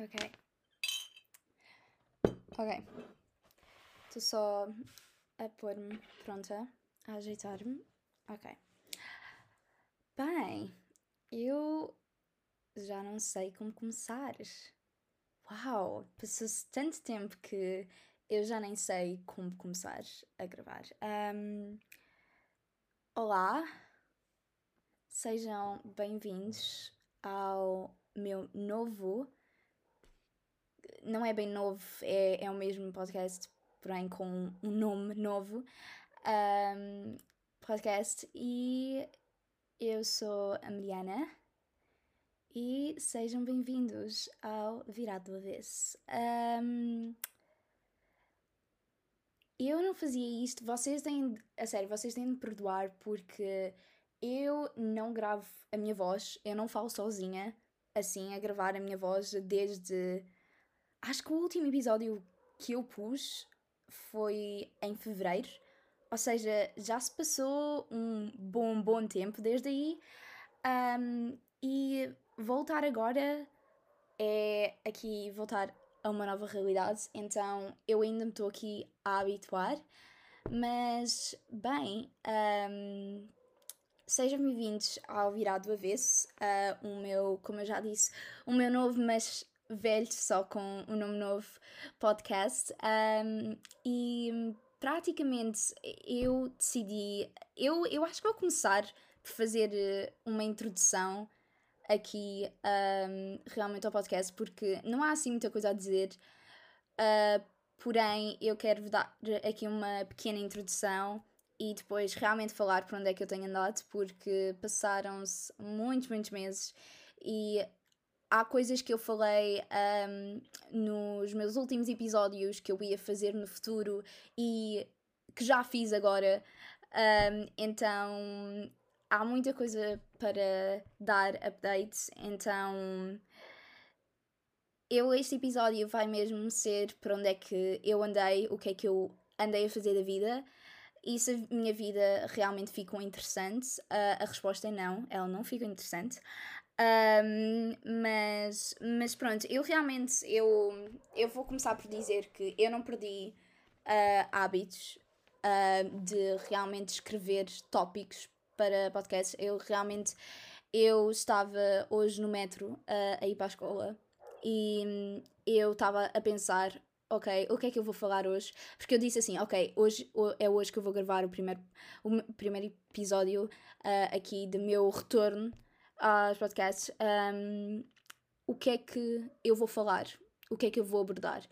Ok. Ok. Estou só a pôr-me pronta, a ajeitar-me. Ok. Bem, eu já não sei como começar. Uau! Passou-se tanto tempo que eu já nem sei como começar a gravar. Um, olá, sejam bem-vindos ao meu novo. Não é bem novo, é, é o mesmo podcast, porém com um nome novo. Um, podcast e eu sou a Mariana e sejam bem-vindos ao Virado do Avesso. Um, eu não fazia isto, vocês têm, a sério, vocês têm de perdoar porque eu não gravo a minha voz, eu não falo sozinha, assim, a gravar a minha voz desde. Acho que o último episódio que eu pus foi em fevereiro, ou seja, já se passou um bom, bom tempo desde aí. Um, e voltar agora é aqui voltar a uma nova realidade, então eu ainda me estou aqui a habituar, mas bem, um, sejam bem-vindos ao Virado do Avesso, uh, o meu, como eu já disse, o meu novo, mas velho, só com um nome novo, podcast. Um, e praticamente eu decidi, eu, eu acho que vou começar por fazer eh, uma introdução aqui um, realmente ao podcast, porque não há assim muita coisa a dizer. Uh, porém, eu quero dar aqui uma pequena introdução e depois realmente falar por onde é que eu tenho andado, porque passaram-se muitos, muitos meses e há coisas que eu falei um, nos meus últimos episódios que eu ia fazer no futuro e que já fiz agora. Um, então há muita coisa para dar updates, então eu este episódio vai mesmo ser para onde é que eu andei, o que é que eu andei a fazer da vida e se a minha vida realmente ficou interessante. Uh, a resposta é não, ela não ficou interessante. Um, mas, mas pronto, eu realmente eu, eu vou começar por dizer que eu não perdi uh, hábitos uh, de realmente escrever tópicos para podcasts. Eu realmente eu estava hoje no metro uh, a ir para a escola e eu estava a pensar, ok, o que é que eu vou falar hoje? Porque eu disse assim, ok, hoje é hoje que eu vou gravar o primeiro, o primeiro episódio uh, aqui do meu retorno aos podcasts. Um, o que é que eu vou falar? O que é que eu vou abordar?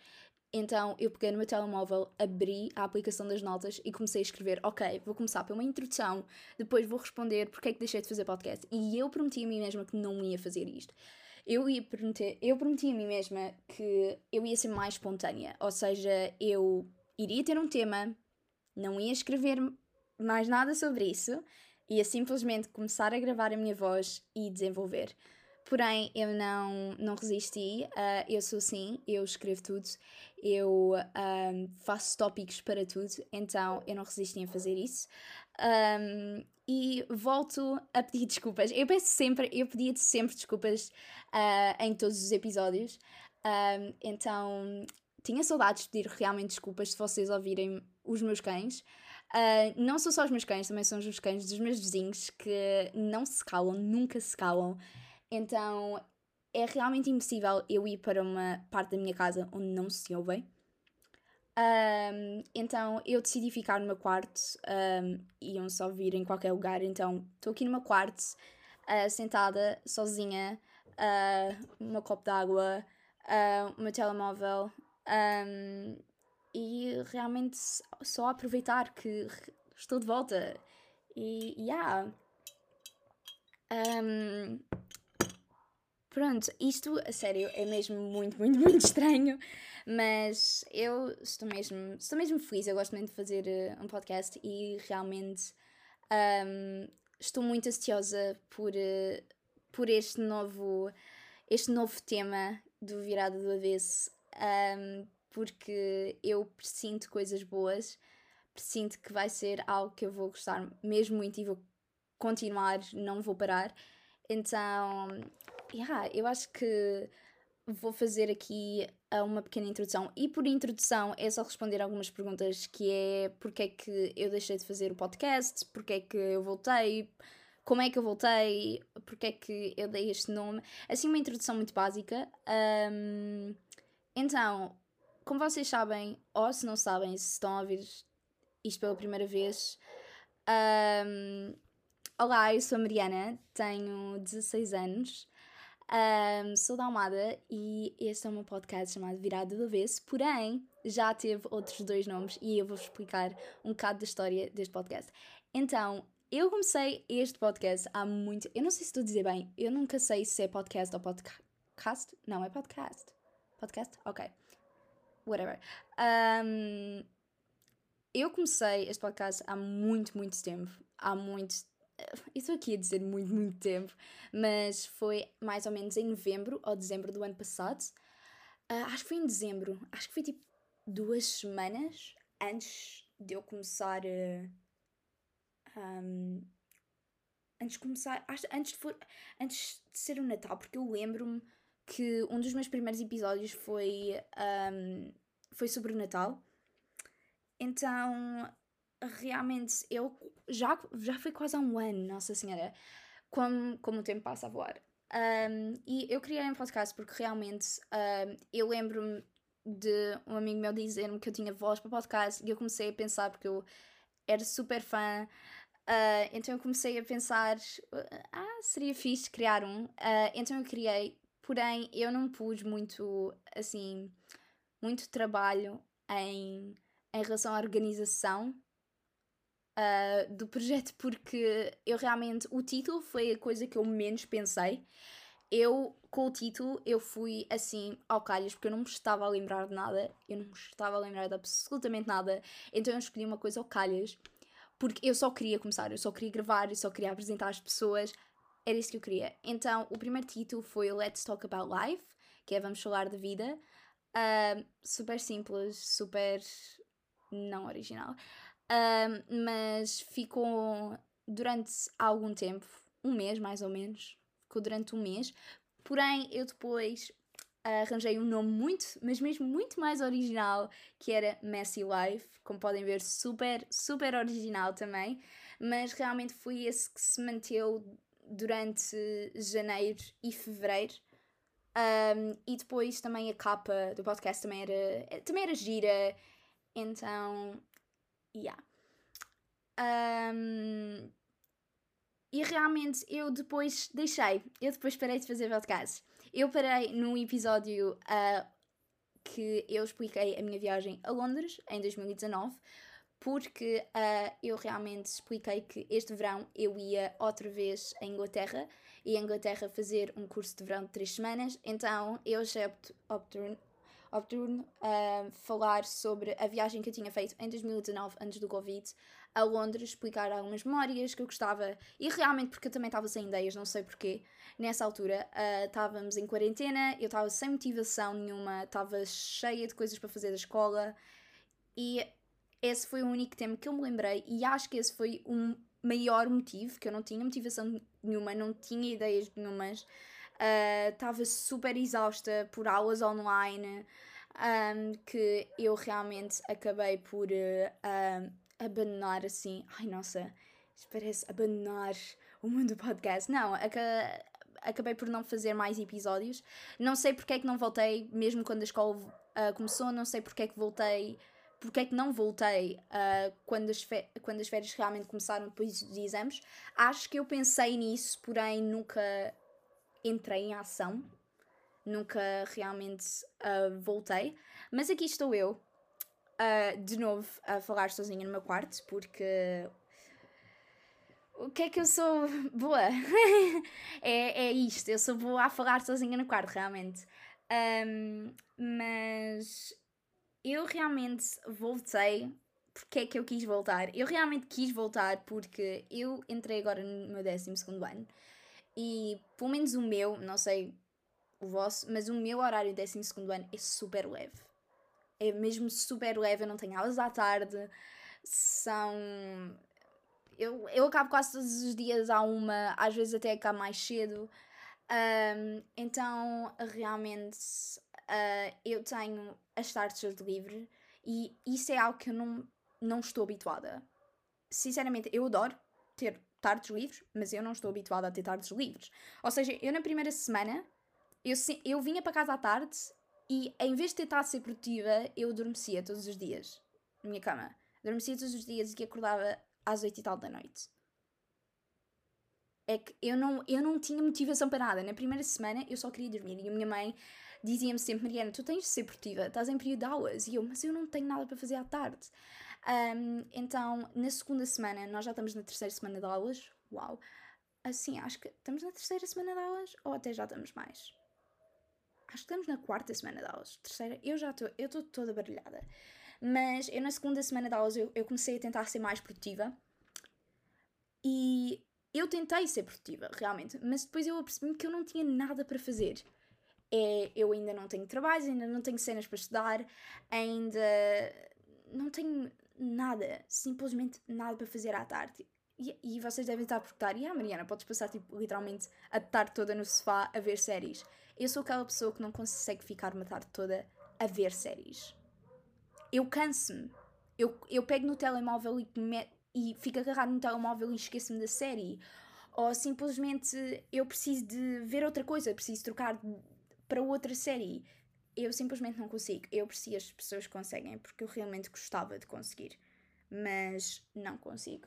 Então eu peguei no meu telemóvel, abri a aplicação das notas e comecei a escrever: Ok, vou começar por uma introdução, depois vou responder porque é que deixei de fazer podcast. E eu prometi a mim mesma que não ia fazer isto. Eu, ia prometer, eu prometi a mim mesma que eu ia ser mais espontânea, ou seja, eu iria ter um tema, não ia escrever mais nada sobre isso, ia simplesmente começar a gravar a minha voz e desenvolver. Porém, eu não, não resisti. Uh, eu sou assim, eu escrevo tudo, eu um, faço tópicos para tudo, então eu não resisti a fazer isso. Um, e volto a pedir desculpas. Eu peço sempre, eu pedia sempre desculpas uh, em todos os episódios. Um, então tinha saudades de pedir realmente desculpas se vocês ouvirem os meus cães. Uh, não são só os meus cães, também são os cães dos meus vizinhos que não se calam, nunca se calam. Então é realmente impossível eu ir para uma parte da minha casa onde não se ouvem. Um, então eu decidi ficar no meu quarto, um, iam só vir em qualquer lugar, então estou aqui no meu quarto, uh, sentada, sozinha, uh, meu copo d'água, uh, o meu telemóvel, um, e realmente só aproveitar que estou de volta. E, yeah. Um, Pronto, isto, a sério, é mesmo muito, muito, muito estranho, mas eu estou mesmo, estou mesmo feliz, eu gosto muito de fazer uh, um podcast e realmente um, estou muito ansiosa por, uh, por este novo, este novo tema do Virada do Avesso, um, porque eu presinto coisas boas, presinto que vai ser algo que eu vou gostar mesmo muito e vou continuar, não vou parar. Então, yeah, eu acho que vou fazer aqui uma pequena introdução. E por introdução é só responder algumas perguntas que é porque é que eu deixei de fazer o podcast, porque é que eu voltei, como é que eu voltei, porque é que eu dei este nome. Assim, uma introdução muito básica. Um, então, como vocês sabem, ou se não sabem, se estão a ouvir isto pela primeira vez, um, olá, eu sou a Mariana, tenho 16 anos. Um, sou da Almada e este é meu podcast chamado Virado do Avesso, porém já teve outros dois nomes e eu vou explicar um bocado da história deste podcast. Então, eu comecei este podcast há muito. Eu não sei se estou a dizer bem, eu nunca sei se é podcast ou podcast. Não, é podcast. Podcast? Ok. Whatever. Um, eu comecei este podcast há muito, muito tempo. Há muito estou aqui a dizer muito, muito tempo, mas foi mais ou menos em novembro ou dezembro do ano passado. Uh, acho que foi em dezembro, acho que foi tipo duas semanas antes de eu começar. Uh, um, antes de começar, acho, antes, de for, antes de ser o Natal, porque eu lembro-me que um dos meus primeiros episódios foi, um, foi sobre o Natal. Então realmente eu já, já foi quase há um ano, Nossa Senhora, como, como o tempo passa a voar. Um, e eu criei um podcast porque realmente um, eu lembro-me de um amigo meu dizer-me que eu tinha voz para podcast e eu comecei a pensar porque eu era super fã. Uh, então eu comecei a pensar, ah, seria fixe criar um. Uh, então eu criei, porém eu não pus muito, assim, muito trabalho em, em relação à organização uh, do projeto porque eu realmente. O título foi a coisa que eu menos pensei. Eu, com o título, eu fui assim ao calhas porque eu não me estava a lembrar de nada. Eu não me estava a lembrar de absolutamente nada. Então eu escolhi uma coisa ao calhas porque eu só queria começar, eu só queria gravar, eu só queria apresentar as pessoas. Era isso que eu queria. Então o primeiro título foi Let's Talk About Life, que é Vamos Falar da Vida. Super simples, super não original. Mas ficou durante algum tempo, um mês mais ou menos, ficou durante um mês. Porém, eu depois arranjei um nome muito, mas mesmo muito mais original, que era Messy Life, como podem ver, super, super original também, mas realmente foi esse que se manteve durante janeiro e fevereiro. Um, e depois também a capa do podcast também era, também era gira, então Yeah. Um, e realmente eu depois deixei, eu depois parei de fazer podcast. Eu parei num episódio uh, que eu expliquei a minha viagem a Londres em 2019, porque uh, eu realmente expliquei que este verão eu ia outra vez à Inglaterra e a Inglaterra fazer um curso de verão de três semanas, então eu achei oportuno uh, falar sobre a viagem que eu tinha feito em 2019, antes do Covid, a Londres, explicar algumas memórias que eu gostava e realmente porque eu também estava sem ideias, não sei porquê. Nessa altura uh, estávamos em quarentena, eu estava sem motivação nenhuma, estava cheia de coisas para fazer da escola e esse foi o único tema que eu me lembrei e acho que esse foi o maior motivo, que eu não tinha motivação nenhuma, não tinha ideias nenhumas estava uh, super exausta por aulas online um, que eu realmente acabei por uh, abandonar assim. Ai nossa, isto parece abandonar o mundo do podcast. Não, aca acabei por não fazer mais episódios. Não sei porque é que não voltei, mesmo quando a escola uh, começou, não sei porque é que voltei. Porque é que não voltei uh, quando, as quando as férias realmente começaram depois dos exames? Acho que eu pensei nisso, porém nunca entrei em ação, nunca realmente uh, voltei, mas aqui estou eu, uh, de novo, a falar sozinha no meu quarto, porque. O que é que eu sou boa? é, é isto, eu sou boa a falar sozinha no quarto, realmente. Um, mas eu realmente voltei. Porque é que eu quis voltar? Eu realmente quis voltar porque eu entrei agora no meu 12 ano e pelo menos o meu, não sei o vosso, mas o meu horário de 12 ano é super leve. É mesmo super leve, eu não tenho aulas à tarde, são. Eu, eu acabo quase todos os dias à uma, às vezes até acabo mais cedo. Um, então, realmente, uh, eu tenho as tardes livre e isso é algo que eu não, não estou habituada. Sinceramente, eu adoro ter tardes livres, mas eu não estou habituada a ter tardes livres. Ou seja, eu na primeira semana, eu, eu vinha para casa à tarde e em vez de tentar ser produtiva, eu adormecia todos os dias na minha cama. Adormecia todos os dias e acordava às oito e tal da noite. É que eu não, eu não tinha motivação para nada. Na primeira semana eu só queria dormir e a minha mãe dizia-me sempre: Mariana, tu tens de ser produtiva, estás em período de aulas. E eu, mas eu não tenho nada para fazer à tarde. Um, então, na segunda semana, nós já estamos na terceira semana de aulas. Uau! Assim, acho que estamos na terceira semana de aulas ou até já estamos mais? Acho que estamos na quarta semana de aulas. Terceira, eu já estou, eu estou toda barulhada. Mas eu na segunda semana de aulas eu, eu comecei a tentar ser mais produtiva. E eu tentei ser produtiva, realmente. Mas depois eu apercebi-me que eu não tinha nada para fazer. É, eu ainda não tenho trabalhos, ainda não tenho cenas para estudar, ainda não tenho nada, simplesmente nada para fazer à tarde. E, e vocês devem estar a perguntar: e ah, Mariana, podes passar tipo, literalmente a tarde toda no sofá a ver séries? Eu sou aquela pessoa que não consegue ficar uma tarde toda a ver séries. Eu canso-me. Eu, eu pego no telemóvel e, me, e fico agarrado no telemóvel e esqueço-me da série. Ou simplesmente eu preciso de ver outra coisa, preciso trocar para outra série. Eu simplesmente não consigo. Eu aprecio as pessoas que conseguem, porque eu realmente gostava de conseguir, mas não consigo.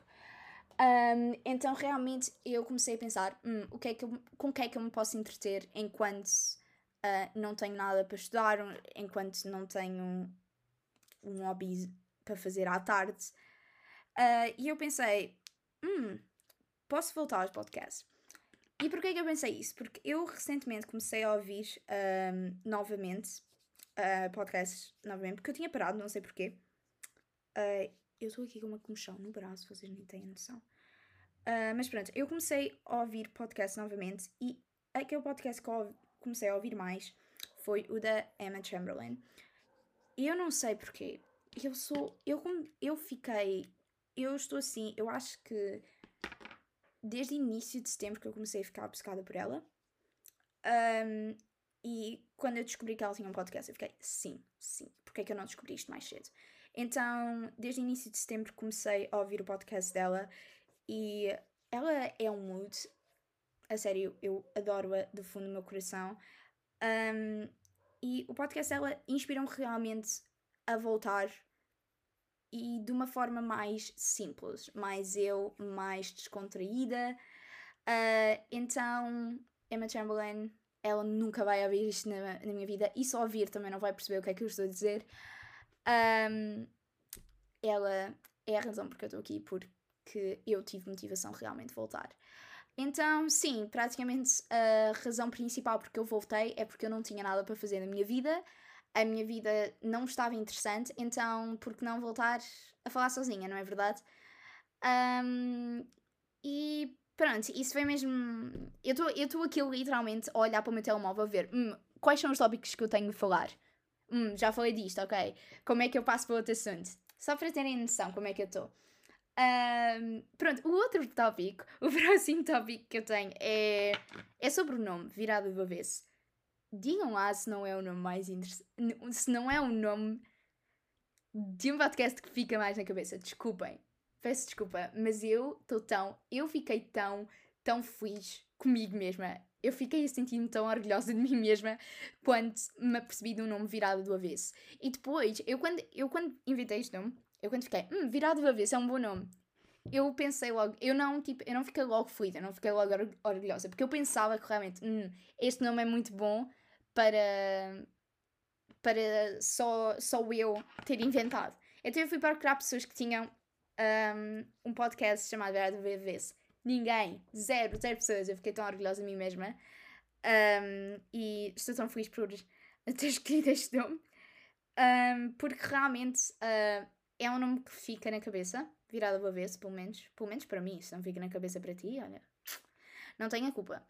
Um, então realmente eu comecei a pensar hum, o que é que eu, com o que é que eu me posso entreter enquanto uh, não tenho nada para estudar, enquanto não tenho um hobby para fazer à tarde. Uh, e eu pensei, hum, posso voltar aos podcasts. E porquê é que eu pensei isso? Porque eu recentemente comecei a ouvir um, novamente uh, podcasts, novamente, porque eu tinha parado, não sei porquê. Uh, eu estou aqui com uma comichão no braço, vocês nem têm noção. Uh, mas pronto, eu comecei a ouvir podcast novamente e aquele podcast que eu comecei a ouvir mais foi o da Emma Chamberlain. E eu não sei porquê. Eu sou. Eu, eu fiquei. Eu estou assim. Eu acho que desde início de setembro que eu comecei a ficar obcecada por ela. Um, e quando eu descobri que ela tinha um podcast, eu fiquei, sim, sim, porque é que eu não descobri isto mais cedo? Então, desde início de setembro comecei a ouvir o podcast dela e ela é um mood, a sério, eu adoro-a do fundo do meu coração. Um, e o podcast dela inspirou-me realmente a voltar e de uma forma mais simples, mais eu, mais descontraída. Uh, então, Emma Chamberlain, ela nunca vai ouvir isto na, na, minha vida e só ouvir também não vai perceber o que é que eu estou a dizer. Um, ela é a razão porque eu estou aqui, porque eu tive motivação realmente de voltar. Então, sim, praticamente a razão principal porque eu voltei é porque eu não tinha nada para fazer na minha vida, a minha vida não estava interessante, então por que não voltar a falar sozinha, não é verdade? Um, e pronto, isso foi mesmo. Eu estou aqui literalmente a olhar para o meu telemóvel a ver hum, quais são os tópicos que eu tenho de falar. Hum, já falei disto, ok? Como é que eu passo para outro assunto? Só para terem noção como é que eu estou. Um, pronto, o outro tópico, o próximo tópico que eu tenho é, é sobre o nome, virado do avesso. Digam lá se não é o nome mais interessante. Se não é o nome de um podcast que fica mais na cabeça. Desculpem, peço desculpa, mas eu estou tão. Eu fiquei tão, tão feliz comigo mesma. Eu fiquei a sentir-me tão orgulhosa de mim mesma quando me apercebi de um nome virado do avesso. E depois, eu quando, eu quando inventei este nome, eu quando fiquei, hum, virado do avesso é um bom nome. Eu pensei logo, eu não, tipo, eu não fiquei logo eu não fiquei logo orgulhosa, porque eu pensava que realmente, hum, este nome é muito bom para para só, só eu ter inventado. Então eu fui procurar pessoas que tinham um, um podcast chamado Virado do. Ninguém, zero, zero pessoas. Eu fiquei tão orgulhosa de mim mesma. Um, e estou tão feliz por ter escrito este nome. Um, porque realmente uh, é um nome que fica na cabeça, virado ao avesso, pelo menos. Pelo menos para mim, se não fica na cabeça para ti, olha, não tenho a culpa.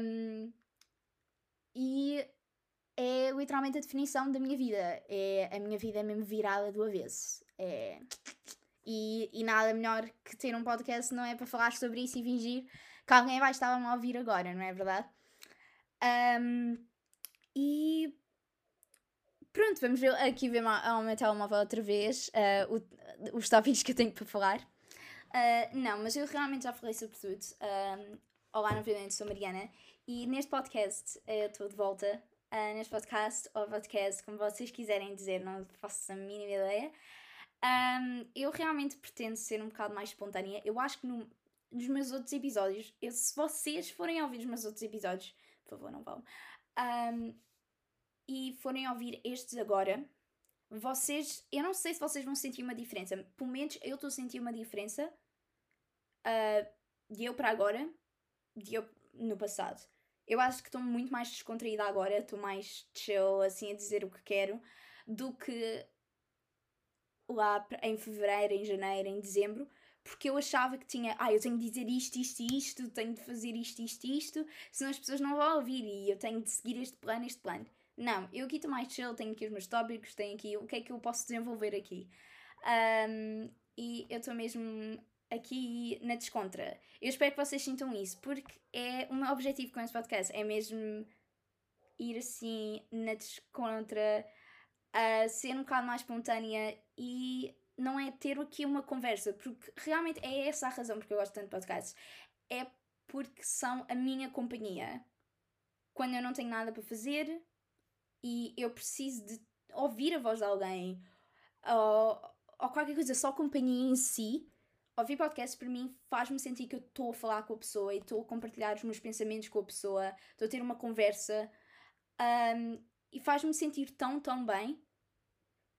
Um, e é literalmente a definição da minha vida. É, a minha vida é mesmo virada do avesso. É... E, e nada melhor que ter um podcast não é para falar sobre isso e fingir que alguém vai estar a ouvir agora, não é verdade? Um, e pronto, vamos ver aqui ver ao meu telemóvel outra vez uh, o, os tópicos que eu tenho para falar. Uh, não, mas eu realmente já falei sobre tudo. Um, olá, novamente, sou Mariana e neste podcast eu estou de volta. Uh, neste podcast, ou podcast, como vocês quiserem dizer, não faço a mínima ideia. Um, eu realmente pretendo ser um bocado mais espontânea. Eu acho que no, nos meus outros episódios, eu, se vocês forem ouvir os meus outros episódios, por favor, não vão, um, e forem ouvir estes agora, vocês, eu não sei se vocês vão sentir uma diferença. Pelo menos eu estou a sentir uma diferença uh, de eu para agora, de eu no passado. Eu acho que estou muito mais descontraída agora, estou mais chill, assim, a dizer o que quero, do que lá em fevereiro, em janeiro, em dezembro, porque eu achava que tinha, ah, eu tenho de dizer isto, isto e isto, tenho de fazer isto, isto e isto, senão as pessoas não vão ouvir e eu tenho de seguir este plano, este plano. Não, eu aqui estou mais chill, tenho aqui os meus tópicos, tenho aqui o que é que eu posso desenvolver aqui. Um, e eu estou mesmo aqui na descontra. Eu espero que vocês sintam isso, porque é o meu objetivo com este podcast, é mesmo ir assim na descontra, a ser um bocado mais espontânea e não é ter aqui uma conversa, porque realmente é essa a razão porque eu gosto tanto de podcasts. É porque são a minha companhia. Quando eu não tenho nada para fazer e eu preciso de ouvir a voz de alguém ou, ou qualquer coisa, só companhia em si, ouvir podcasts para mim faz-me sentir que eu estou a falar com a pessoa e estou a compartilhar os meus pensamentos com a pessoa, estou a ter uma conversa um, e faz-me sentir tão, tão bem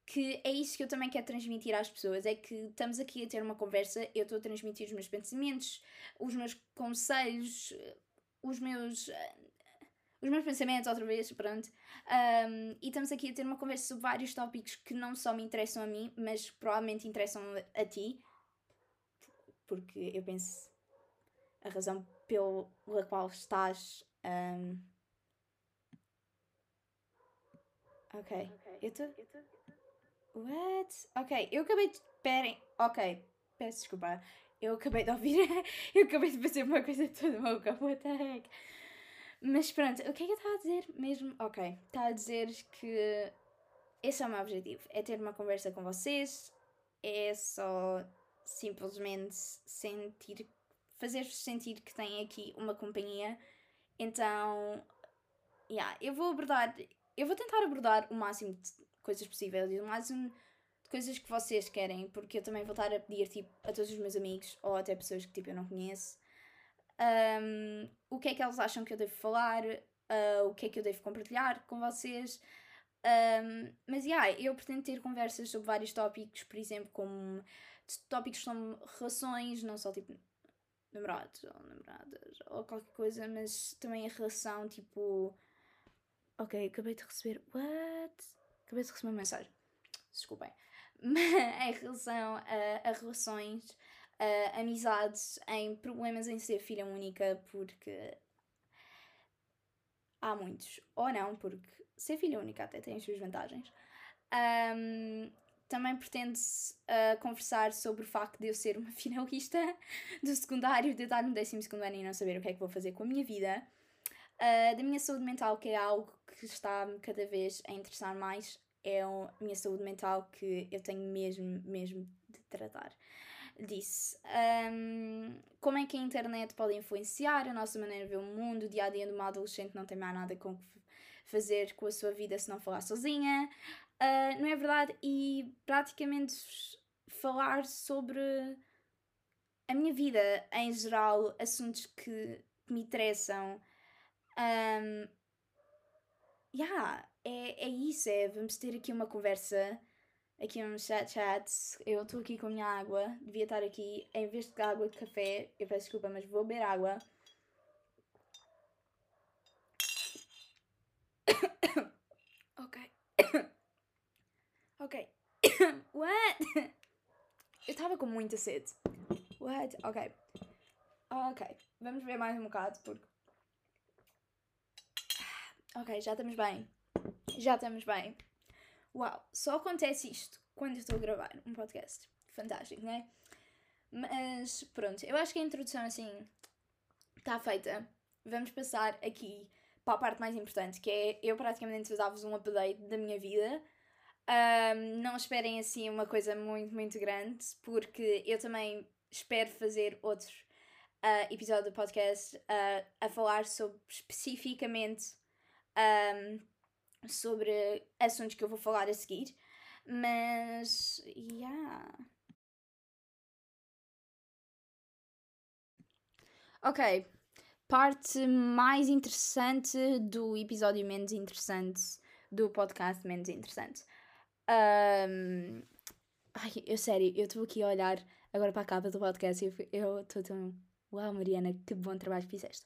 que é isso que eu também quero transmitir às pessoas: é que estamos aqui a ter uma conversa, eu estou a transmitir os meus pensamentos, os meus conselhos, os meus. Os meus pensamentos, outra vez, pronto. Um, e estamos aqui a ter uma conversa sobre vários tópicos que não só me interessam a mim, mas provavelmente interessam a ti. Porque eu penso a razão pela qual estás. Um... Ok. Eu estou. What? Ok, eu acabei de. Esperem. Ok, peço desculpa. Eu acabei de ouvir. eu acabei de fazer uma coisa toda louca. What the heck? Mas pronto, o que é que eu estava a dizer mesmo? Ok, estava a dizer que esse é o meu objetivo: é ter uma conversa com vocês, é só simplesmente sentir, fazer-vos sentir que têm aqui uma companhia. Então, yeah, eu vou abordar, eu vou tentar abordar o máximo de coisas possíveis e o máximo de coisas que vocês querem, porque eu também vou estar a pedir tipo, a todos os meus amigos ou até pessoas que tipo, eu não conheço um, o que é que eles acham que eu devo falar, uh, o que é que eu devo compartilhar com vocês. Um, mas yeah, eu pretendo ter conversas sobre vários tópicos, por exemplo, como tópicos como relações, não só tipo namorados ou namoradas ou qualquer coisa, mas também a relação tipo. Ok, acabei de receber. What? Acabei de receber uma mensagem. Desculpem. em relação a, a relações, a amizades, em problemas em ser filha única, porque há muitos. Ou não, porque ser filha única até tem as suas vantagens. Um, também pretende-se uh, conversar sobre o facto de eu ser uma finalista do secundário, de estar no 12 ano e não saber o que é que vou fazer com a minha vida. Uh, da minha saúde mental, que é algo que está cada vez a interessar mais é a minha saúde mental que eu tenho mesmo, mesmo de tratar. Disse um, como é que a internet pode influenciar a nossa maneira de ver o mundo, o dia a dia de uma adolescente não tem mais nada com fazer com a sua vida se não falar sozinha, uh, não é verdade? E praticamente falar sobre a minha vida em geral, assuntos que me interessam. Um, yeah, é, é isso, é vamos ter aqui uma conversa, aqui um chat chat. Eu estou aqui com a minha água, devia estar aqui, em vez de água de café, eu peço desculpa, mas vou beber água. ok. Ok. What? Eu estava com muita sede. What? Ok. Ok. Vamos ver mais um bocado porque. Ok, já estamos bem. Já estamos bem. Uau, só acontece isto quando estou a gravar um podcast. Fantástico, não é? Mas pronto, eu acho que a introdução assim está feita. Vamos passar aqui para a parte mais importante, que é eu praticamente vos dar-vos um update da minha vida. Um, não esperem assim uma coisa muito, muito grande, porque eu também espero fazer outro uh, episódio do podcast uh, a falar sobre especificamente um, sobre assuntos que eu vou falar a seguir. Mas, yeah. Ok, parte mais interessante do episódio menos interessante do podcast menos interessante. Um... Ai, eu sério, eu estou aqui a olhar agora para a capa do podcast e eu estou tão. Uau, Mariana, que bom trabalho fizeste.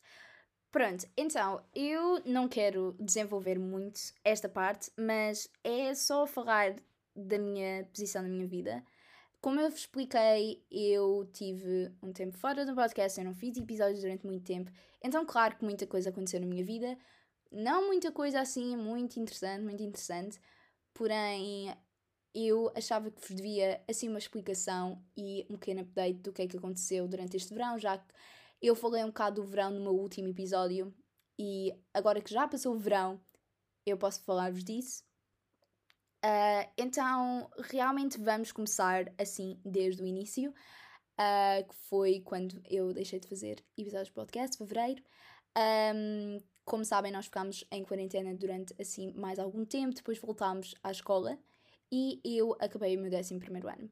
Pronto, então eu não quero desenvolver muito esta parte, mas é só falar da minha posição na minha vida. Como eu vos expliquei, eu tive um tempo fora do podcast, eu não fiz episódios durante muito tempo, então, claro que muita coisa aconteceu na minha vida, não muita coisa assim muito interessante, muito interessante, porém eu achava que vos devia assim uma explicação e um pequeno update do que é que aconteceu durante este verão, já que eu falei um bocado do verão no meu último episódio e agora que já passou o verão, eu posso falar-vos disso. Uh, então, realmente vamos começar assim desde o início, uh, que foi quando eu deixei de fazer episódios de podcast, fevereiro. Um, como sabem, nós ficámos em quarentena durante assim mais algum tempo, depois voltámos à escola e eu acabei o meu 11 ano.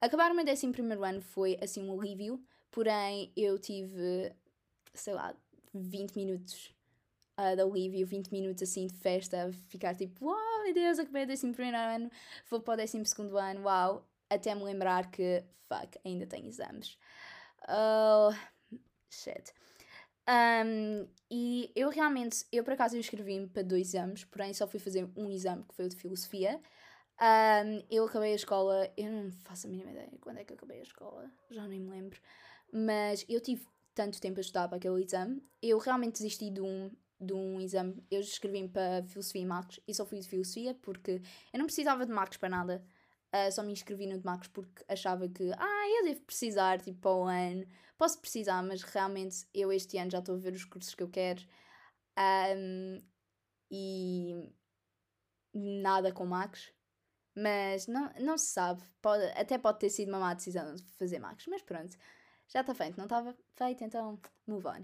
Acabar o meu 11 ano foi assim um alívio, porém eu tive, sei lá, 20 minutos uh, de alívio, 20 minutos assim de festa, ficar tipo, uau, wow, meu Deus, acabei o 11 ano, vou para o 12 ano, uau, até me lembrar que, fuck, ainda tenho exames. Oh, shit. Um, e eu realmente, eu por acaso inscrevi-me para dois exames, porém só fui fazer um exame que foi o de filosofia. Um, eu acabei a escola, eu não faço a mínima ideia quando é que eu acabei a escola, já nem me lembro. Mas eu tive tanto tempo a estudar para aquele exame, eu realmente desisti de um, de um exame. Eu escrevi-me para Filosofia e Marcos e só fui de Filosofia porque eu não precisava de Marcos para nada. Uh, só me inscrevi no de Marcos porque achava que, ah, eu devo precisar, tipo, para o ano. Posso precisar, mas realmente eu este ano já estou a ver os cursos que eu quero. Um, e nada com Marcos. Mas não, não se sabe. Pode, até pode ter sido uma má decisão de fazer Marcos. Mas pronto, já está feito. Não estava feito, então move on.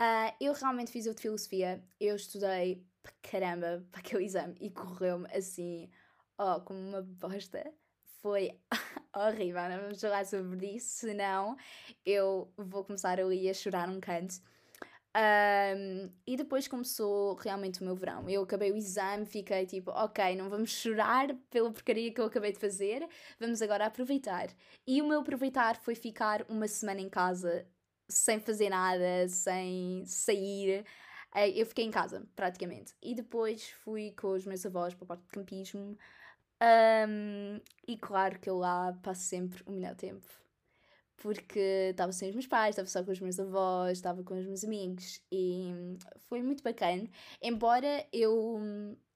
Uh, eu realmente fiz o de filosofia. Eu estudei caramba para aquele exame e correu-me assim, oh, como uma bosta. Foi horrível. Não vamos falar sobre isso, senão eu vou começar ali a chorar um canto. Um, e depois começou realmente o meu verão. Eu acabei o exame, fiquei tipo, ok, não vamos chorar pela porcaria que eu acabei de fazer, vamos agora aproveitar. E o meu aproveitar foi ficar uma semana em casa sem fazer nada, sem sair. Eh, eu fiquei em casa, praticamente. E depois fui com os meus avós para o parque de campismo. Um, e claro que eu lá passo sempre o melhor tempo. Porque estava sem os meus pais, estava só com os meus avós, estava com os meus amigos e foi muito bacana. Embora eu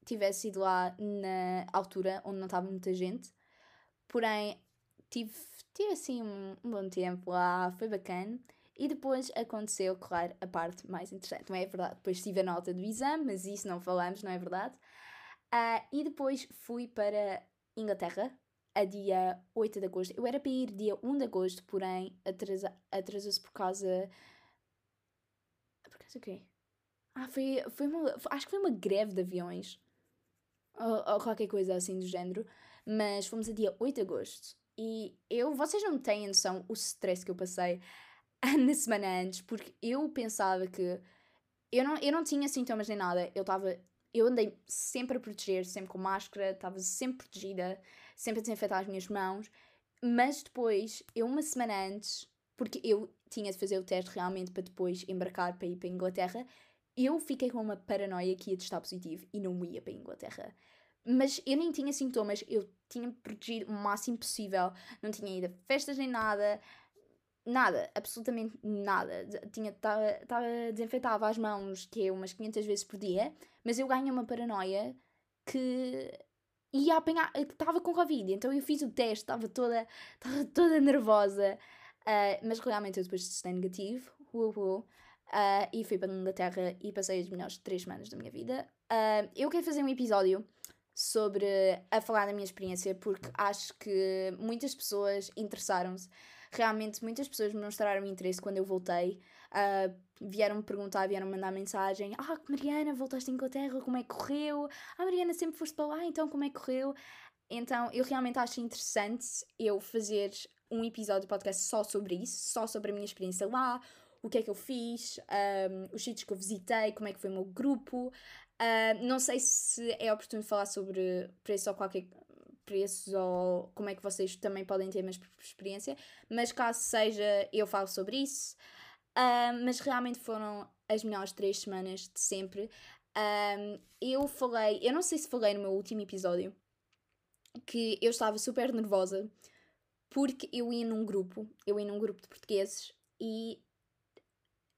tivesse ido lá na altura onde não estava muita gente, porém tive, tive assim um, um bom tempo lá, foi bacana. E depois aconteceu, claro, a parte mais interessante, não é verdade? Depois tive a nota do exame, mas isso não falamos, não é verdade? Uh, e depois fui para Inglaterra, a dia 8 de agosto. Eu era para ir dia 1 de agosto, porém atrasa, atrasou-se por causa. Por causa do quê? Ah, foi, foi uma. Acho que foi uma greve de aviões. Ou, ou qualquer coisa assim do género. Mas fomos a dia 8 de agosto. E eu, vocês não têm noção o stress que eu passei na semana antes, porque eu pensava que eu não, eu não tinha sintomas nem nada, eu estava. Eu andei sempre a proteger, sempre com máscara, estava sempre protegida, sempre a desinfetar as minhas mãos, mas depois, eu uma semana antes, porque eu tinha de fazer o teste realmente para depois embarcar para ir para a Inglaterra, eu fiquei com uma paranoia que ia testar positivo e não ia para a Inglaterra. Mas eu nem tinha sintomas, eu tinha protegido o máximo possível, não tinha ido a festas nem nada, nada, absolutamente nada. Tinha, tava, desinfetava as mãos, que é umas 500 vezes por dia, mas eu ganhei uma paranoia que ia apanhar, estava com Covid, então eu fiz o teste, estava toda, estava toda nervosa, uh, mas realmente eu depois testei negativo, uh, uh, e fui para a Inglaterra e passei as melhores três semanas da minha vida. Eu quero fazer um episódio sobre a falar da minha experiência porque acho que muitas pessoas interessaram-se. Realmente, muitas pessoas me mostraram interesse quando eu voltei. Uh, vieram-me perguntar, vieram-me mandar mensagem: Ah, Mariana, voltaste à Inglaterra, como é que correu? Ah, Mariana, sempre foste para lá, então como é que correu? Então, eu realmente acho interessante eu fazer um episódio de podcast só sobre isso, só sobre a minha experiência lá, o que é que eu fiz, um, os sítios que eu visitei, como é que foi o meu grupo. Uh, não sei se é oportuno falar sobre preços ou qualquer preços ou como é que vocês também podem ter mesma experiência, mas caso seja, eu falo sobre isso. Uh, mas realmente foram as melhores três semanas de sempre. Um, eu falei, eu não sei se falei no meu último episódio, que eu estava super nervosa porque eu ia num grupo, eu ia num grupo de portugueses e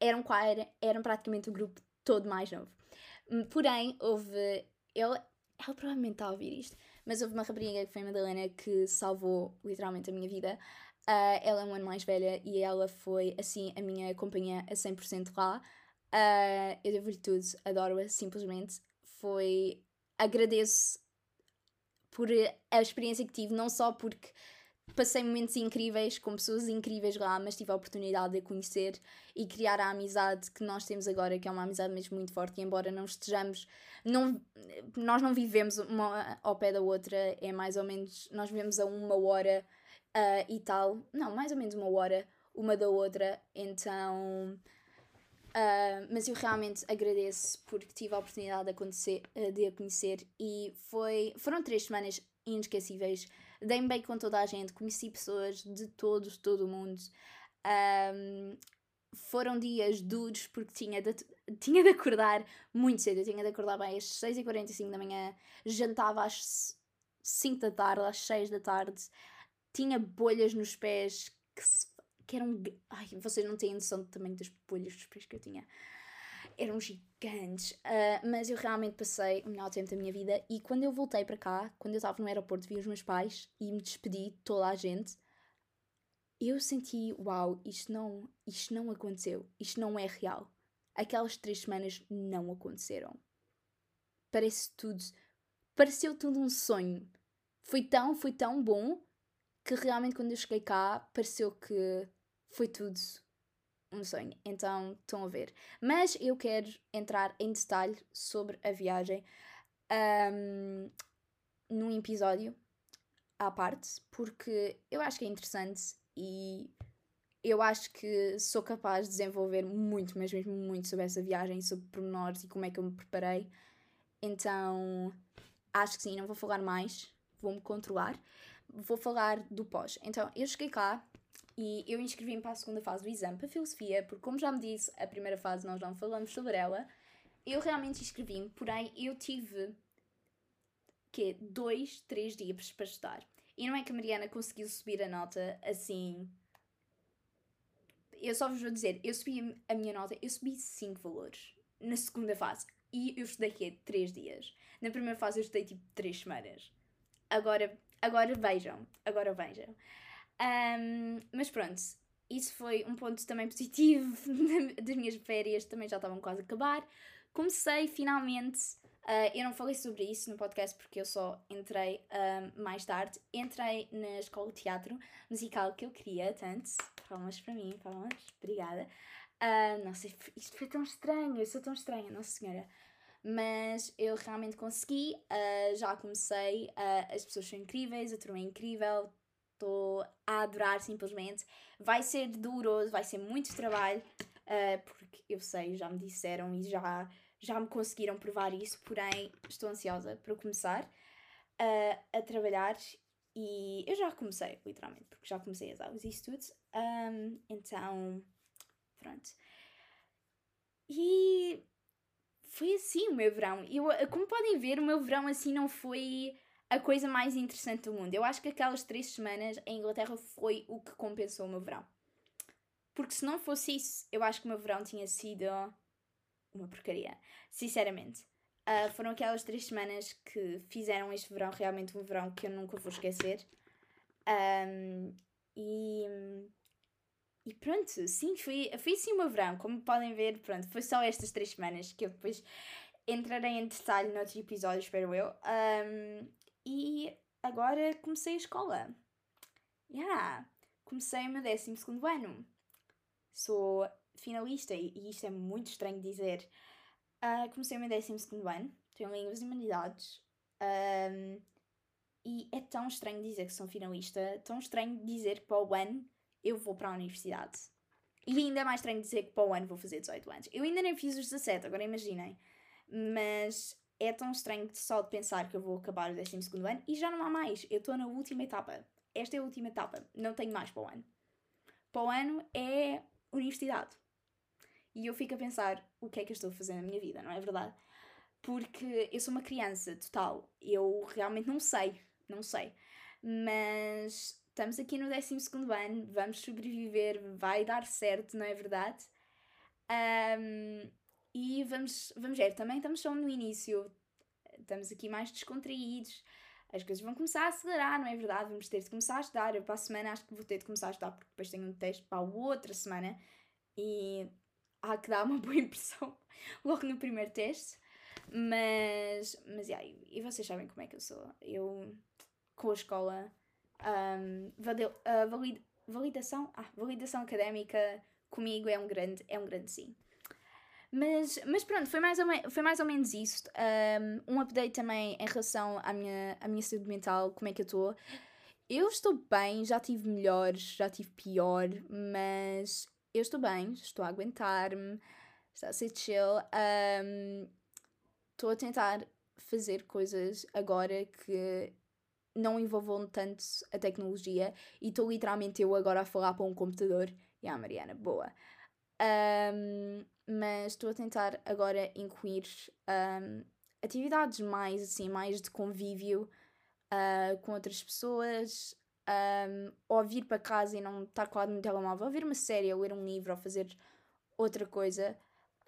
eram, eram, eram praticamente o grupo todo mais novo. Hum, porém, houve. Ele, ela provavelmente está a ouvir isto, mas houve uma rapariga que foi a Madalena que salvou literalmente a minha vida. Uh, ela é um ano mais velha e ela foi, assim, a minha companhia a 100% lá. Uh, eu devo-lhe tudo, adoro-a, simplesmente. Foi. Agradeço por a experiência que tive, não só porque passei momentos incríveis com pessoas incríveis lá, mas tive a oportunidade de a conhecer e criar a amizade que nós temos agora, que é uma amizade mesmo muito forte, e embora não estejamos, não, nós não vivemos uma ao pé da outra, é mais ou menos, nós vivemos a uma hora uh, e tal, não, mais ou menos uma hora uma da outra, então Uh, mas eu realmente agradeço porque tive a oportunidade de, acontecer, uh, de a conhecer. E foi, foram três semanas inesquecíveis. Dei-me bem com toda a gente, conheci pessoas de todos, todo o mundo. Um, foram dias duros porque tinha de, tinha de acordar muito cedo. Eu tinha de acordar bem às 6h45 da manhã, jantava às 5 da tarde, às 6 da tarde, tinha bolhas nos pés que se que eram. Ai, vocês não têm noção do tamanho das bolhas dos pés que eu tinha. Eram gigantes. Uh, mas eu realmente passei o melhor tempo da minha vida. E quando eu voltei para cá, quando eu estava no aeroporto, vi os meus pais e me despedi de toda a gente. Eu senti, uau, isto não, isto não aconteceu. Isto não é real. Aquelas três semanas não aconteceram. Parece tudo. Pareceu tudo um sonho. Foi tão, foi tão bom que realmente quando eu cheguei cá pareceu que foi tudo um sonho. Então estão a ver. Mas eu quero entrar em detalhe sobre a viagem um, num episódio à parte, porque eu acho que é interessante e eu acho que sou capaz de desenvolver muito, mas mesmo muito sobre essa viagem, sobre pormenores e como é que eu me preparei. Então acho que sim, não vou falar mais, vou-me controlar vou falar do pós. Então, eu cheguei cá e eu inscrevi-me para a segunda fase do exame para filosofia, porque, como já me disse, a primeira fase nós não falamos sobre ela. Eu realmente inscrevi-me, porém, eu tive que dois, três dias para estudar. E não é que a Mariana conseguiu subir a nota assim. Eu só vos vou dizer, eu subi a minha nota, eu subi 5 valores na segunda fase. E eu estudei aqui 3 dias. Na primeira fase eu estudei tipo 3 semanas. Agora Agora vejam, agora vejam. Um, mas pronto, isso foi um ponto também positivo das minhas férias, também já estavam quase a acabar. Comecei finalmente, uh, eu não falei sobre isso no podcast porque eu só entrei mais tarde. Entrei na escola de teatro musical que eu queria tanto. Palmas para mim, palmas, obrigada. Uh, nossa, isto foi tão estranho, eu sou tão estranha, Nossa Senhora mas eu realmente consegui, uh, já comecei, uh, as pessoas são incríveis, a turma é incrível, estou a adorar simplesmente. Vai ser doloroso, vai ser muito trabalho, uh, porque eu sei, já me disseram e já, já me conseguiram provar isso, porém estou ansiosa para começar a trabalhar e eu já comecei, literalmente, porque já comecei as aulas e isso tudo. Um, então, pronto. E foi assim o meu verão. Eu, como podem ver, o meu verão assim não foi a coisa mais interessante do mundo. Eu acho que aquelas três semanas em Inglaterra foi o que compensou o meu verão. Porque se não fosse isso, eu acho que o meu verão tinha sido uma porcaria. Sinceramente. Uh, foram aquelas três semanas que fizeram este verão realmente um verão que eu nunca vou esquecer. Um, e e pronto, sim, foi, foi sim o meu verão. Como podem ver, pronto, foi só estas três semanas que eu depois entrarei em detalhe noutro episódio, espero eu. Um, e agora comecei a escola. Yeah, comecei o meu 12 ano. Sou finalista, e isto é muito estranho dizer. Uh, comecei o meu 12 ano, tenho Línguas e Humanidades. Um, e é tão estranho dizer que sou finalista, tão estranho dizer que para o ano eu vou para a universidade. E ainda é mais estranho dizer que para o ano vou fazer 18 anos. Eu ainda nem fiz os 17, agora imaginem. Mas é tão estranho só de pensar que eu vou acabar o 12 ano e já não há mais. Eu estou na última etapa. Esta é a última etapa. Não tenho mais para o ano. Para o ano é universidade. E eu fico a pensar o que é que eu estou a fazer na minha vida, não é verdade? Porque eu sou uma criança total. Eu realmente não sei. Não sei. Mas estamos aqui no 12 ano, vamos sobreviver, vai dar certo, não é verdade? Um, e vamos, vamos ver, também estamos só no início, estamos aqui mais descontraídos, as coisas vão começar a acelerar, não é verdade? Vamos ter de começar a estudar. Eu para a semana acho que vou ter de começar a estudar porque depois tenho um teste para a outra semana e há que dar uma boa impressão logo no primeiro teste. Mas, mas yeah, e vocês sabem como é que eu sou. Eu, com a escola, um, valid, validação, ah, validação académica comigo é um grande, é um grande sim. Mas, mas pronto, foi mais, ou foi mais ou menos isso. Um, um update também em relação à minha, à minha saúde mental, como é que eu estou. Eu estou bem, já tive melhores, já tive pior, mas eu estou bem, estou a aguentar-me, está a ser chill. Estou um, a tentar fazer coisas agora que não envolvam tanto a tecnologia e estou literalmente eu agora a falar para um computador. E a Mariana, boa. Um, mas estou a tentar agora incluir um, atividades mais assim, mais de convívio uh, com outras pessoas, um, ou vir para casa e não estar colado no telemóvel, ou ver uma série, ou ler um livro, ou fazer outra coisa.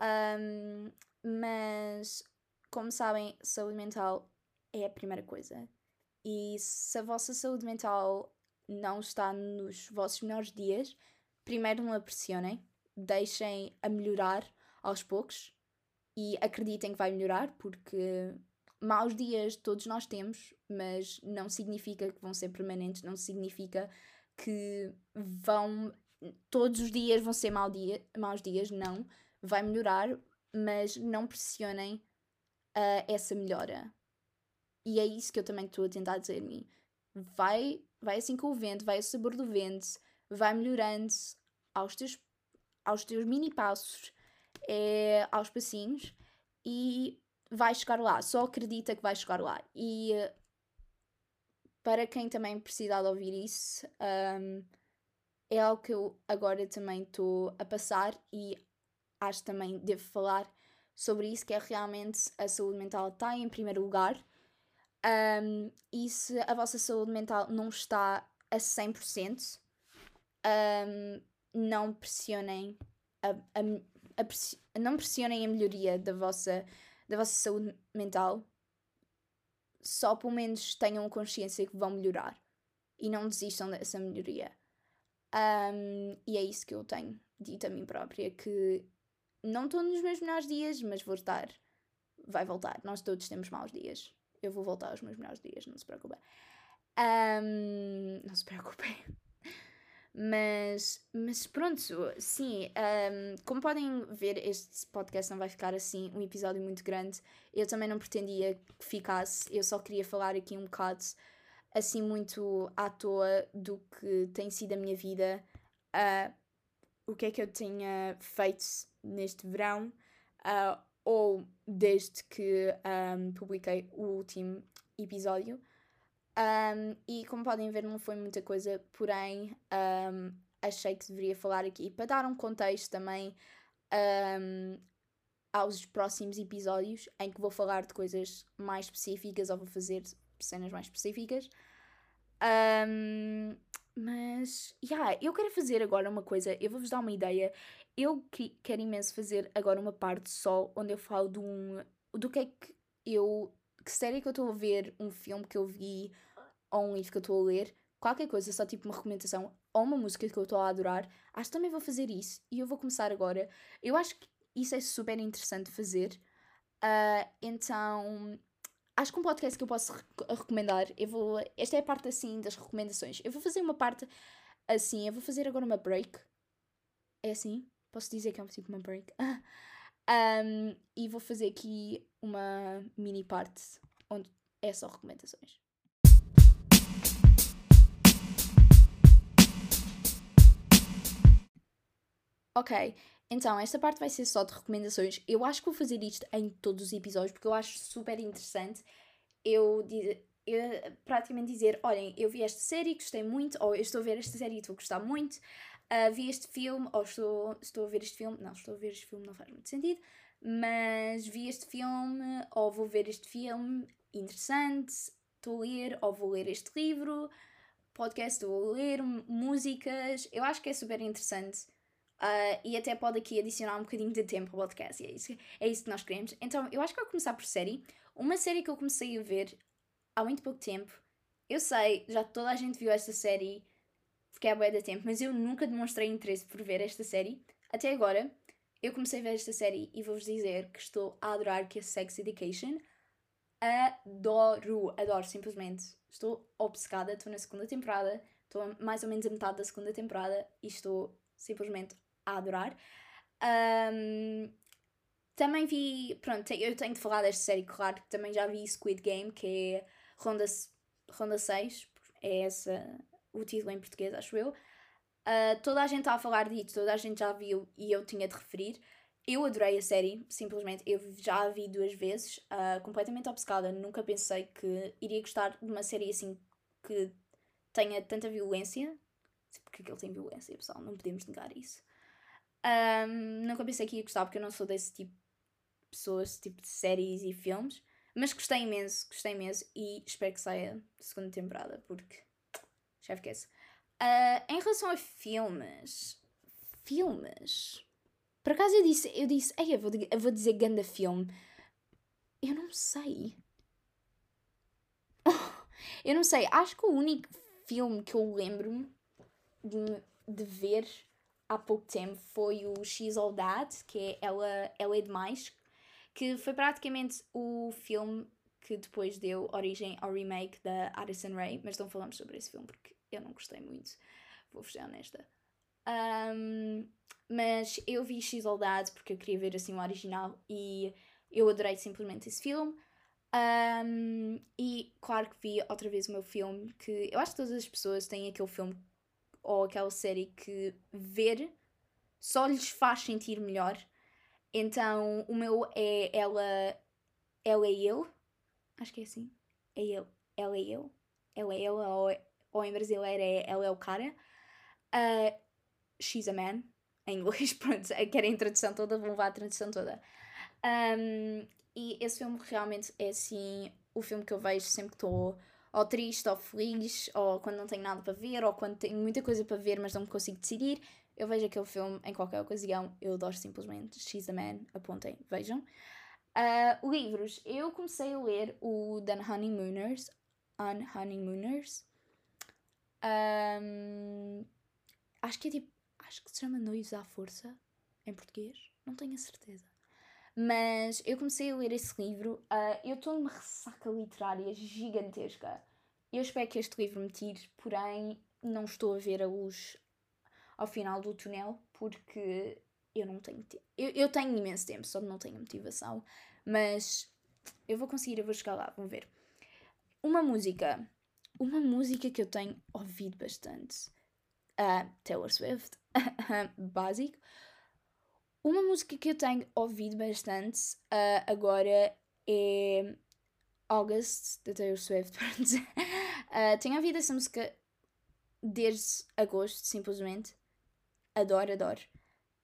Um, mas, como sabem, saúde mental é a primeira coisa. E se a vossa saúde mental não está nos vossos melhores dias, primeiro não a pressionem, deixem a melhorar aos poucos e acreditem que vai melhorar, porque maus dias todos nós temos, mas não significa que vão ser permanentes, não significa que vão todos os dias vão ser mau dia, maus dias, não. Vai melhorar, mas não pressionem uh, essa melhora. E é isso que eu também estou a tentar dizer a mim. Vai, vai assim com o vento, vai ao sabor do vento, vai melhorando aos teus, aos teus mini passos, é, aos passinhos, e vai chegar lá. Só acredita que vai chegar lá. E para quem também precisa de ouvir isso, um, é algo que eu agora também estou a passar e acho que também devo falar sobre isso, que é realmente a saúde mental está em primeiro lugar um, e se a vossa saúde mental não está a 100%, um, não pressionem a, a, a, não pressionem a melhoria da vossa, da vossa saúde mental. Só pelo menos tenham consciência que vão melhorar e não desistam dessa melhoria. Um, e é isso que eu tenho dito a mim própria: que não estou nos meus melhores dias, mas vou estar. Vai voltar. Nós todos temos maus dias eu vou voltar aos meus melhores dias, não se preocupem. Um, não se preocupem. Mas, mas pronto, sim, um, como podem ver, este podcast não vai ficar assim um episódio muito grande. Eu também não pretendia que ficasse, eu só queria falar aqui um bocado assim muito à toa do que tem sido a minha vida, uh, o que é que eu tinha feito neste verão, uh, ou desde que um, publiquei o último episódio. Um, e como podem ver, não foi muita coisa, porém um, achei que deveria falar aqui para dar um contexto também aos próximos episódios em que vou falar de coisas mais específicas ou vou fazer cenas mais específicas. mas, yeah, eu quero fazer agora uma coisa, eu vou-vos dar uma ideia. Eu quero imenso fazer agora uma parte só onde eu falo de um, do que é que eu. Que série que eu estou a ver, um filme que eu vi ou um livro que eu estou a ler, qualquer coisa, só tipo uma recomendação. ou uma música que eu estou a adorar, acho que também vou fazer isso e eu vou começar agora. Eu acho que isso é super interessante fazer. Uh, então, acho que um podcast que eu posso recomendar, eu vou. Esta é a parte assim das recomendações. Eu vou fazer uma parte assim, eu vou fazer agora uma break. É assim? Posso dizer que é um tipo uma break. um, e vou fazer aqui uma mini parte onde é só recomendações. Ok, então esta parte vai ser só de recomendações. Eu acho que vou fazer isto em todos os episódios porque eu acho super interessante eu, eu praticamente dizer: olhem, eu vi esta série, gostei muito, ou eu estou a ver esta série e estou a gostar muito, uh, vi este filme, ou estou, estou a ver este filme. Não, estou a ver este filme não faz muito sentido, mas vi este filme, ou vou ver este filme interessante, estou a ler, ou vou ler este livro, podcast, vou ler músicas. Eu acho que é super interessante Uh, e até pode aqui adicionar um bocadinho de tempo ao podcast, e é isso, é isso que nós queremos. Então, eu acho que vou começar por série. Uma série que eu comecei a ver há muito pouco tempo. Eu sei, já toda a gente viu esta série, porque é boa da tempo, mas eu nunca demonstrei interesse por ver esta série. Até agora, eu comecei a ver esta série e vou-vos dizer que estou a adorar que é Sex Education. Adoro, adoro, simplesmente. Estou obcecada, estou na segunda temporada, estou mais ou menos a metade da segunda temporada e estou simplesmente a adorar. Um, também vi, pronto, eu tenho de falar desta série, claro, que também já vi Squid Game, que é Ronda, Ronda 6, é essa o título em português, acho eu. Uh, toda a gente está a falar disso, toda a gente já viu e eu tinha de referir. Eu adorei a série, simplesmente. Eu já a vi duas vezes, uh, completamente obcecada. Nunca pensei que iria gostar de uma série assim que tenha tanta violência. Porque aquilo tem violência, pessoal, não podemos negar isso. Um, nunca pensei que ia gostar porque eu não sou desse tipo de pessoas, tipo de séries e filmes. Mas gostei imenso, gostei imenso e espero que saia segunda temporada porque já esquece. Uh, em relação a filmes, filmes. Por acaso eu disse, eu disse, ei, eu vou, eu vou dizer ganda filme. Eu não sei. eu não sei, acho que o único filme que eu lembro de, de ver há pouco tempo foi o She's All That, que é Ela, Ela é Demais, que foi praticamente o filme que depois deu origem ao remake da Addison Rae, mas não falamos sobre esse filme porque eu não gostei muito, vou ser honesta. Um, mas eu vi All That porque eu queria ver assim o original e eu adorei simplesmente esse filme. Um, e claro que vi outra vez o meu filme, que eu acho que todas as pessoas têm aquele filme ou aquela série que ver só lhes faz sentir melhor. Então o meu é ela, ela e eu. Acho que é assim. É ele, ela e eu. Ela é ela, ou, ou em brasileiro é ela é o cara. Uh, she's a man. Em inglês, pronto, querem a tradução toda, vão levar a tradução toda. Um, e esse filme realmente é assim o filme que eu vejo sempre que estou ou triste, ou feliz, ou quando não tenho nada para ver, ou quando tenho muita coisa para ver, mas não consigo decidir, eu vejo aquele filme em qualquer ocasião, eu adoro simplesmente. She's a Man, apontem, vejam. Uh, livros, eu comecei a ler o The Honeymooners, Unhoneymooners. Um, acho que é tipo, acho que se chama Noivos à Força, em português, não tenho a certeza. Mas eu comecei a ler esse livro. Uh, eu estou numa ressaca literária gigantesca. Eu espero que este livro me tire, porém não estou a ver a luz ao final do túnel porque eu não tenho tempo. Eu, eu tenho imenso tempo, só não tenho motivação. Mas eu vou conseguir, eu vou chegar lá, vamos ver. Uma música. Uma música que eu tenho ouvido bastante. Uh, Taylor Swift. Básico. Uma música que eu tenho ouvido bastante uh, agora é August, da Taylor Swift. uh, tenho ouvido essa música desde agosto, simplesmente. Adoro, adoro.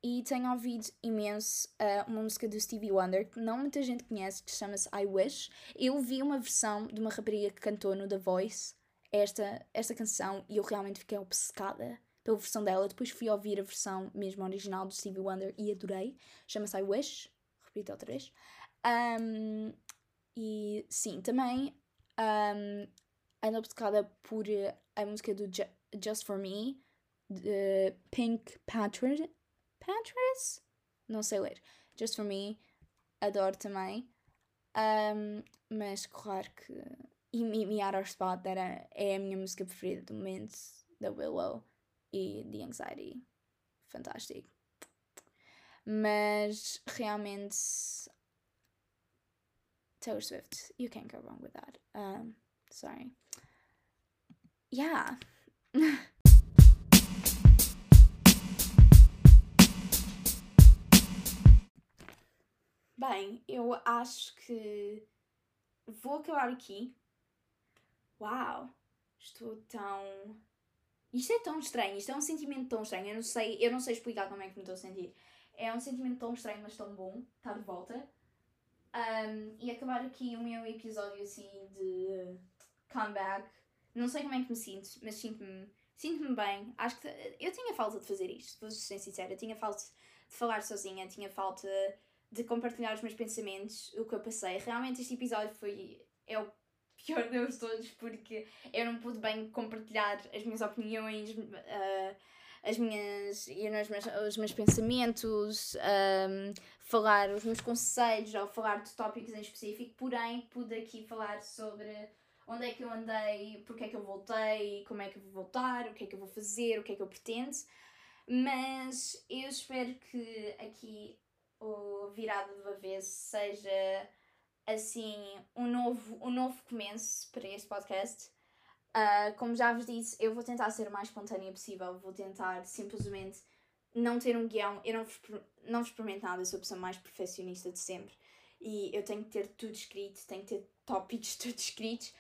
E tenho ouvido imenso uh, uma música do Stevie Wonder que não muita gente conhece, que chama-se I Wish. Eu vi uma versão de uma rapariga que cantou no The Voice esta, esta canção e eu realmente fiquei obcecada pela versão dela. Depois fui ouvir a versão mesmo original do Stevie Wonder e adorei. Chama-se I Wish. Repito outra vez. Um, e sim, também um, ando obcecada por a música do Just For Me de Pink Patris. Patris? Não sei ler. Just for Me. Adoro também. Um, mas claro que. E Me Out of Spot era, é a minha música preferida do momento. Da Willow e The Anxiety. Fantástico. Mas realmente. Taylor Swift, you can't go wrong with that. Um, sorry. Yeah. Bem, eu acho que vou acabar aqui. Uau! Estou tão. Isto é tão estranho, isto é um sentimento tão estranho. Eu não sei, eu não sei explicar como é que me estou a sentir. É um sentimento tão estranho, mas tão bom estar de volta. Um, e acabar aqui o meu episódio assim de comeback. Não sei como é que me sinto, mas sinto-me sinto-me bem. Acho que eu tinha falta de fazer isto, vou ser sincera. Tinha falta de falar sozinha, tinha falta de compartilhar os meus pensamentos, o que eu passei. Realmente este episódio foi. é o pior deles todos, porque eu não pude bem compartilhar as minhas opiniões, uh, as minhas, os, meus, os meus pensamentos, um, falar os meus conselhos ou falar de tópicos em específico, porém pude aqui falar sobre onde é que eu andei, porque é que eu voltei, como é que eu vou voltar, o que é que eu vou fazer, o que é que eu pretendo. Mas eu espero que aqui o virado do avesso seja assim um novo, um novo começo para este podcast. Uh, como já vos disse, eu vou tentar ser o mais espontânea possível, vou tentar simplesmente não ter um guião. Eu não vos, não vos prometo nada, sou a pessoa mais perfeccionista de sempre e eu tenho que ter tudo escrito, tenho que ter tópicos tudo escritos.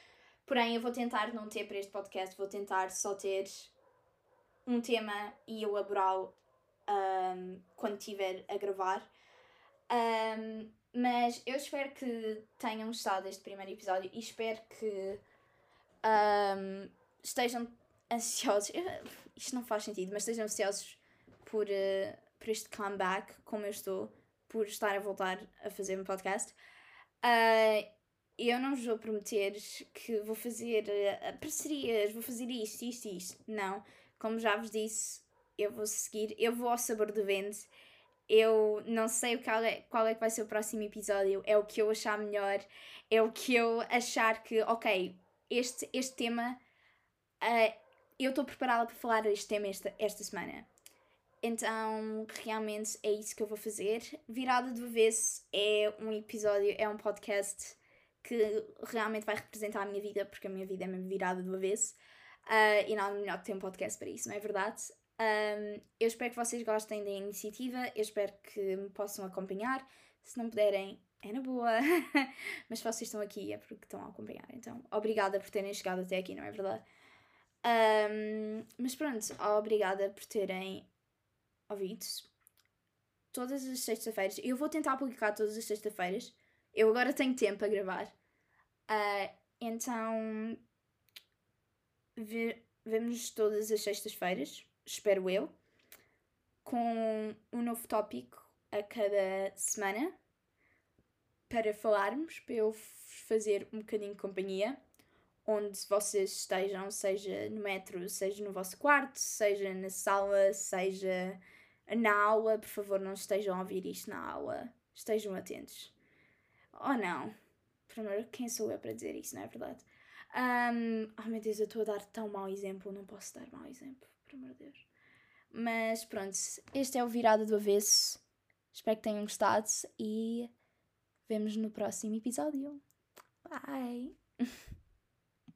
Porém, eu vou tentar não ter para este podcast, vou tentar só ter um tema e elaborá-lo um, quando estiver a gravar. Um, mas eu espero que tenham gostado deste primeiro episódio e espero que um, estejam ansiosos. Isto não faz sentido, mas estejam ansiosos por, uh, por este comeback, como eu estou, por estar a voltar a fazer um podcast. Uh, eu não vos vou prometer que vou fazer uh, parcerias, vou fazer isto, isto e isto. Não. Como já vos disse, eu vou seguir, eu vou ao sabor do vento eu não sei qual é, qual é que vai ser o próximo episódio, é o que eu achar melhor, é o que eu achar que, ok, este, este tema, uh, eu estou preparada para falar deste tema esta, esta semana. Então, realmente é isso que eu vou fazer. Virada do avesso é um episódio, é um podcast que realmente vai representar a minha vida, porque a minha vida é mesmo virada do avesso. Uh, e nada melhor que ter um podcast para isso, não é verdade? Um, eu espero que vocês gostem da iniciativa, eu espero que me possam acompanhar. Se não puderem, é na boa. Mas se vocês estão aqui é porque estão a acompanhar. Então, obrigada por terem chegado até aqui, não é verdade? Um, mas pronto, obrigada por terem ouvido. Todas as sextas-feiras. Eu vou tentar publicar todas as sextas-feiras. Eu agora tenho tempo a gravar. Uh, então, vemos todas as sextas-feiras espero eu, com um novo tópico a cada semana para falarmos, para eu fazer um bocadinho de companhia, onde vocês estejam, seja no metro, seja no vosso quarto, seja na sala, seja na aula, por favor, não estejam a ouvir isto na aula, estejam atentos. Ou oh, não, primeiro, quem sou eu para dizer isso, não é verdade? Um, oh meu Deus, eu estou a dar tão mau exemplo, não posso dar mau exemplo por amor de Deus. Mas pronto, este é o Virada do Avesso. Espero que tenham gostado e vemos no próximo episódio. Bye!